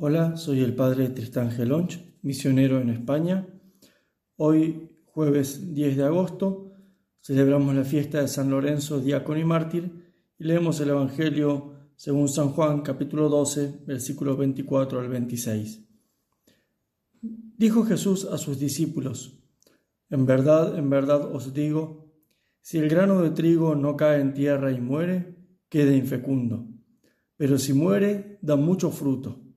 Hola, soy el padre Tristán Gelonch, misionero en España. Hoy, jueves 10 de agosto, celebramos la fiesta de San Lorenzo, diácono y mártir, y leemos el Evangelio según San Juan, capítulo 12, versículos 24 al 26. Dijo Jesús a sus discípulos, En verdad, en verdad os digo, si el grano de trigo no cae en tierra y muere, queda infecundo, pero si muere, da mucho fruto.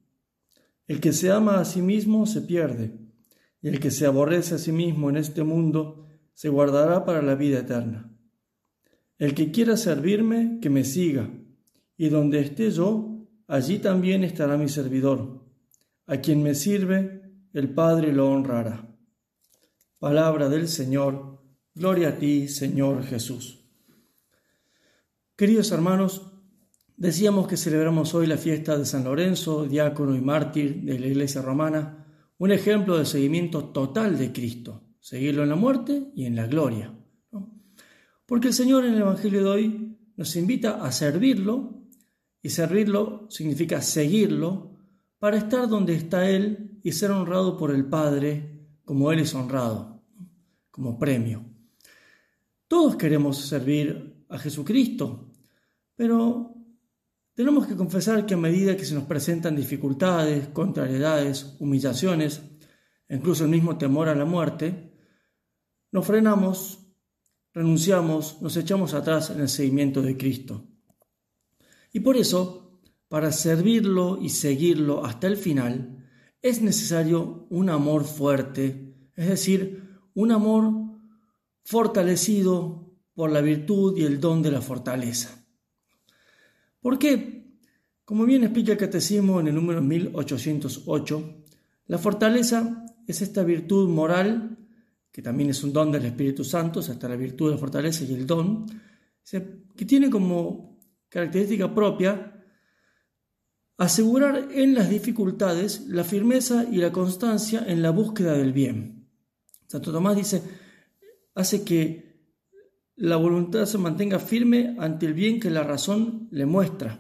El que se ama a sí mismo se pierde, y el que se aborrece a sí mismo en este mundo se guardará para la vida eterna. El que quiera servirme, que me siga, y donde esté yo, allí también estará mi servidor. A quien me sirve, el Padre lo honrará. Palabra del Señor, gloria a ti, Señor Jesús. Queridos hermanos, Decíamos que celebramos hoy la fiesta de San Lorenzo, diácono y mártir de la Iglesia romana, un ejemplo de seguimiento total de Cristo, seguirlo en la muerte y en la gloria. Porque el Señor en el Evangelio de hoy nos invita a servirlo, y servirlo significa seguirlo, para estar donde está Él y ser honrado por el Padre como Él es honrado, como premio. Todos queremos servir a Jesucristo, pero tenemos que confesar que a medida que se nos presentan dificultades, contrariedades, humillaciones, incluso el mismo temor a la muerte, nos frenamos, renunciamos, nos echamos atrás en el seguimiento de Cristo. Y por eso, para servirlo y seguirlo hasta el final, es necesario un amor fuerte, es decir, un amor fortalecido por la virtud y el don de la fortaleza. ¿Por qué? Como bien explica el Catecismo en el número 1808, la fortaleza es esta virtud moral, que también es un don del Espíritu Santo, o sea, está la virtud de la fortaleza y el don, que tiene como característica propia asegurar en las dificultades la firmeza y la constancia en la búsqueda del bien. Santo Tomás dice, hace que la voluntad se mantenga firme ante el bien que la razón le muestra,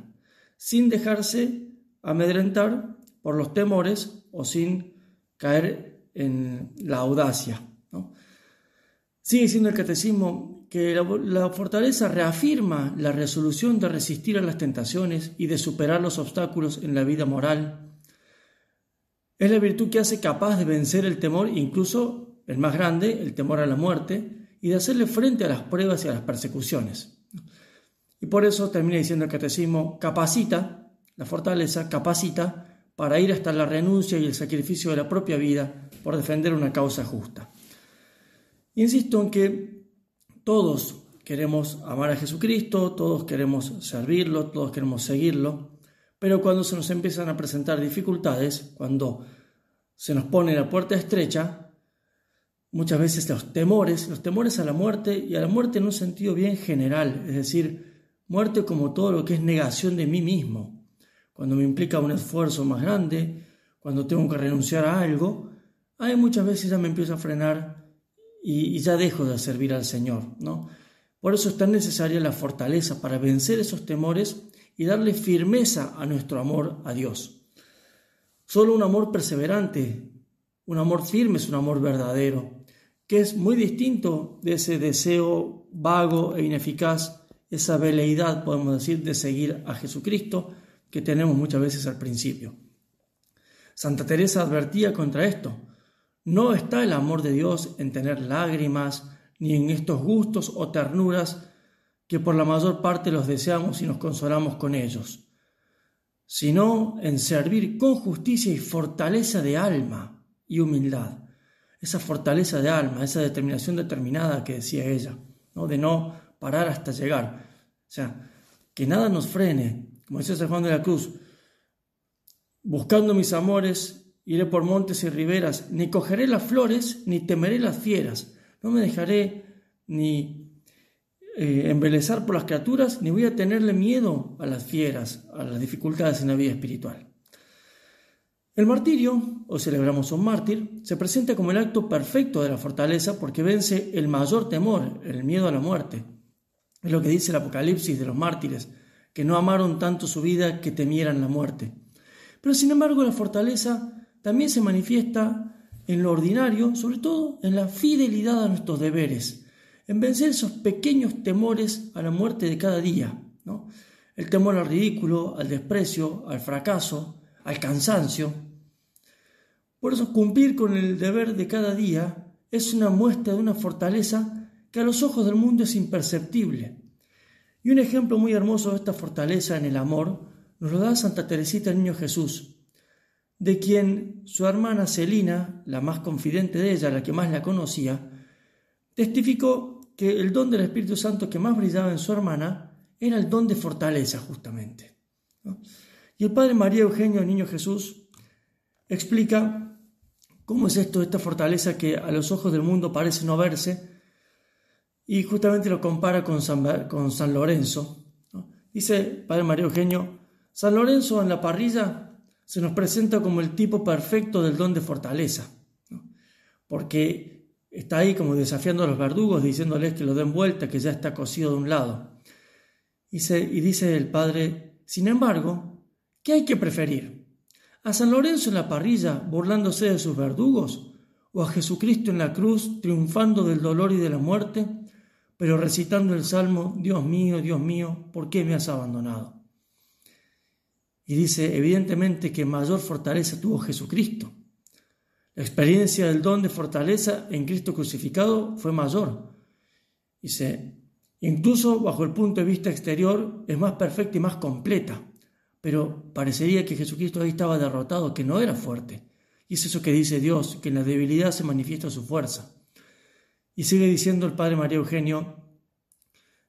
sin dejarse amedrentar por los temores o sin caer en la audacia. Sigue diciendo el catecismo que la, la, fortaleza reafirma la resolución de resistir a las tentaciones y de superar los obstáculos en la vida moral. Es la virtud que hace capaz de vencer el temor, incluso el más grande, el temor a la muerte, y de hacerle frente a las pruebas y a las persecuciones. Y por eso termina diciendo el catecismo, capacita, la fortaleza capacita para ir hasta la renuncia y el sacrificio de la propia vida por defender una causa justa. Insisto en que todos queremos amar a Jesucristo, todos queremos servirlo, todos queremos seguirlo, pero cuando se nos empiezan a presentar dificultades, cuando se nos pone la puerta estrecha, muchas veces los temores, los temores a la muerte y a la muerte en un sentido bien general, es decir, muerte como todo lo que es negación de mí mismo, cuando me implica un esfuerzo más grande, cuando tengo que renunciar a algo, ahí muchas veces ya me empiezo a frenar y, y ya dejo de servir al Señor, ¿no? Por eso es tan necesaria la fortaleza para vencer esos temores y darle firmeza a nuestro amor a Dios. Solo un amor perseverante, un amor firme es un amor verdadero, que es muy distinto de ese deseo vago e ineficaz, esa veleidad, podemos decir, de seguir a Jesucristo que tenemos muchas veces al principio. Santa Teresa advertía contra esto. No está el amor de Dios en tener lágrimas, ni en estos gustos o ternuras que por la mayor parte los deseamos y nos consolamos con ellos, sino en servir con justicia y fortaleza de alma y humildad esa fortaleza de alma, esa determinación determinada que decía ella, ¿no? de no parar hasta llegar. O sea, que nada nos frene, como decía San Juan de la Cruz, buscando mis amores, iré por montes y riberas, ni cogeré las flores, ni temeré las fieras, no me dejaré ni eh, embelezar por las criaturas, ni voy a tenerle miedo a las fieras, a las dificultades en la vida espiritual. El martirio, o celebramos un mártir, se presenta como el acto perfecto de la fortaleza porque vence el mayor temor, el miedo a la muerte. Es lo que dice el Apocalipsis de los mártires, que no amaron tanto su vida que temieran la muerte. Pero sin embargo la fortaleza también se manifiesta en lo ordinario, sobre todo en la fidelidad a nuestros deberes, en vencer esos pequeños temores a la muerte de cada día, ¿no? el temor al ridículo, al desprecio, al fracaso, al cansancio. Por eso cumplir con el deber de cada día es una muestra de una fortaleza que a los ojos del mundo es imperceptible. Y un ejemplo muy hermoso de esta fortaleza en el amor nos lo da Santa Teresita el Niño Jesús, de quien su hermana Celina, la más confidente de ella, la que más la conocía, testificó que el don del Espíritu Santo que más brillaba en su hermana era el don de fortaleza justamente. Y el Padre María Eugenio, el Niño Jesús, explica cómo es esto, esta fortaleza que a los ojos del mundo parece no verse, y justamente lo compara con San, con San Lorenzo. Dice Padre María Eugenio, San Lorenzo en la parrilla se nos presenta como el tipo perfecto del don de fortaleza, porque está ahí como desafiando a los verdugos, diciéndoles que lo den vuelta, que ya está cosido de un lado. y dice el Padre, sin embargo, ¿qué hay que preferir? ¿A San Lorenzo en la parrilla burlándose de sus verdugos? ¿O a Jesucristo en la cruz triunfando del dolor y de la muerte? pero recitando el salmo, Dios mío, Dios mío, ¿por qué me has abandonado? Y dice, evidentemente, que mayor fortaleza tuvo Jesucristo. La experiencia del don de fortaleza en Cristo crucificado fue mayor. Dice, incluso bajo el punto de vista exterior es más perfecta y más completa, pero parecería que Jesucristo ahí estaba derrotado, que no era fuerte. Y es eso que dice Dios, que en la debilidad se manifiesta su fuerza. Y sigue diciendo el padre María Eugenio,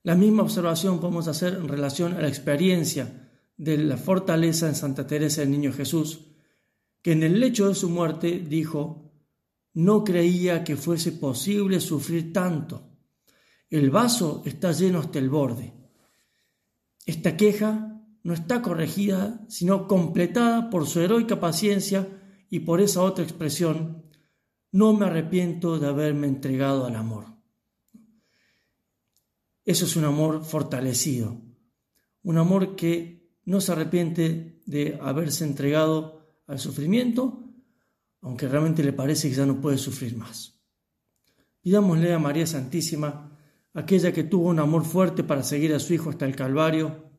la misma observación podemos hacer en relación a la experiencia de la fortaleza en Santa Teresa del Niño Jesús, que en el lecho de su muerte dijo, no creía que fuese posible sufrir tanto. El vaso está lleno hasta el borde. Esta queja no está corregida, sino completada por su heroica paciencia y por esa otra expresión, no me arrepiento de haberme entregado al amor. Eso es un amor fortalecido, un amor que no se arrepiente de haberse entregado al sufrimiento, aunque realmente le parece que ya no puede sufrir más. Pidámosle a María Santísima, aquella que tuvo un amor fuerte para seguir a su Hijo hasta el Calvario,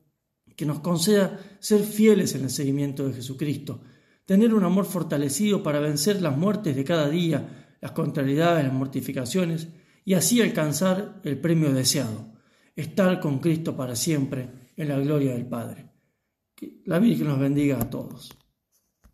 que nos conceda ser fieles en el seguimiento de Jesucristo, tener un amor fortalecido para vencer las muertes de cada día, las contrariedades, las mortificaciones, y así alcanzar el premio deseado, estar con Cristo para siempre en la gloria del Padre. La Virgen nos bendiga a todos.